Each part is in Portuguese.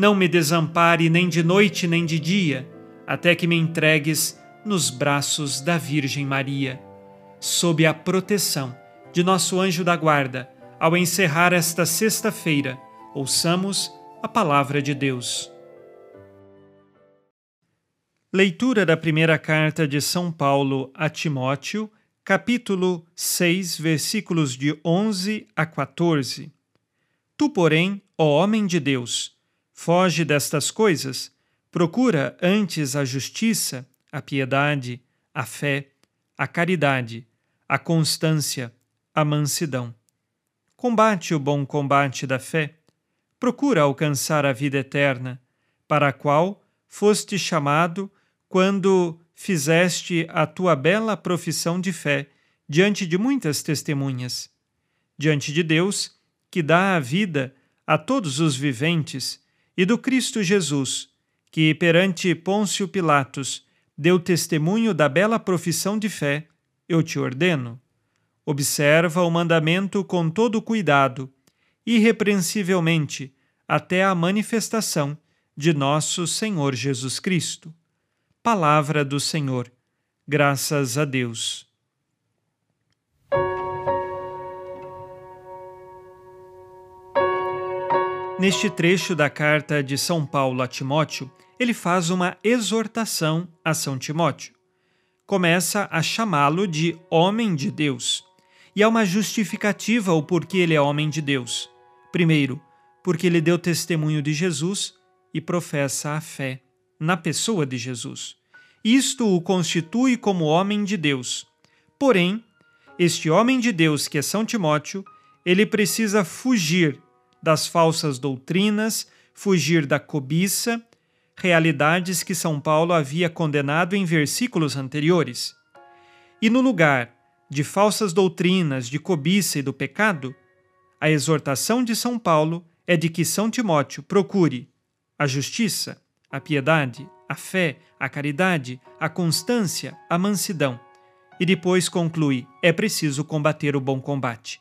não me desampare nem de noite nem de dia, até que me entregues nos braços da Virgem Maria. Sob a proteção de nosso anjo da guarda, ao encerrar esta sexta-feira, ouçamos a palavra de Deus. Leitura da primeira carta de São Paulo a Timóteo, capítulo 6, versículos de 11 a 14. Tu, porém, ó homem de Deus, foge destas coisas, procura antes a justiça, a piedade, a fé, a caridade, a constância, a mansidão. Combate o bom combate da fé, procura alcançar a vida eterna, para a qual foste chamado quando fizeste a tua bela profissão de fé diante de muitas testemunhas. Diante de Deus, que dá a vida a todos os viventes, e do Cristo Jesus, que perante Pôncio Pilatos deu testemunho da bela profissão de fé, eu te ordeno. Observa o mandamento com todo cuidado, irrepreensivelmente, até a manifestação de nosso Senhor Jesus Cristo Palavra do Senhor. Graças a Deus. Neste trecho da carta de São Paulo a Timóteo, ele faz uma exortação a São Timóteo. Começa a chamá-lo de homem de Deus. E há uma justificativa o porquê ele é homem de Deus. Primeiro, porque ele deu testemunho de Jesus e professa a fé na pessoa de Jesus. Isto o constitui como homem de Deus. Porém, este homem de Deus, que é São Timóteo, ele precisa fugir das falsas doutrinas, fugir da cobiça, realidades que São Paulo havia condenado em versículos anteriores. E no lugar de falsas doutrinas, de cobiça e do pecado, a exortação de São Paulo é de que São Timóteo procure a justiça, a piedade, a fé, a caridade, a constância, a mansidão. E depois conclui: é preciso combater o bom combate.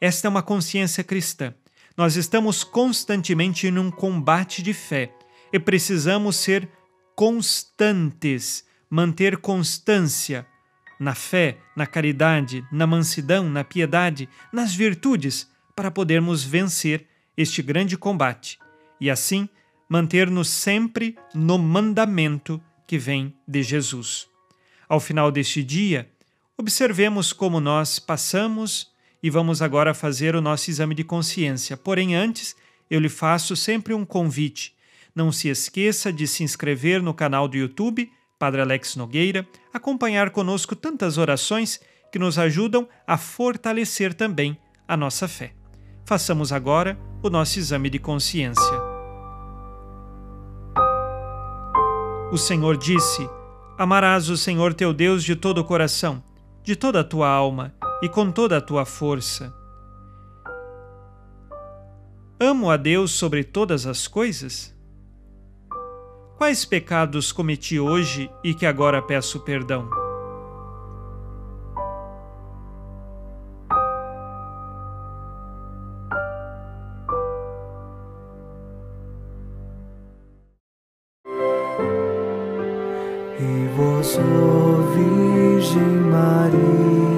Esta é uma consciência cristã. Nós estamos constantemente num combate de fé e precisamos ser constantes, manter constância na fé, na caridade, na mansidão, na piedade, nas virtudes, para podermos vencer este grande combate e assim manter-nos sempre no mandamento que vem de Jesus. Ao final deste dia, observemos como nós passamos e vamos agora fazer o nosso exame de consciência. Porém, antes, eu lhe faço sempre um convite. Não se esqueça de se inscrever no canal do YouTube Padre Alex Nogueira, acompanhar conosco tantas orações que nos ajudam a fortalecer também a nossa fé. Façamos agora o nosso exame de consciência. O Senhor disse: Amarás o Senhor teu Deus de todo o coração, de toda a tua alma e com toda a tua força. Amo a Deus sobre todas as coisas? Quais pecados cometi hoje e que agora peço perdão? E ó Virgem Maria,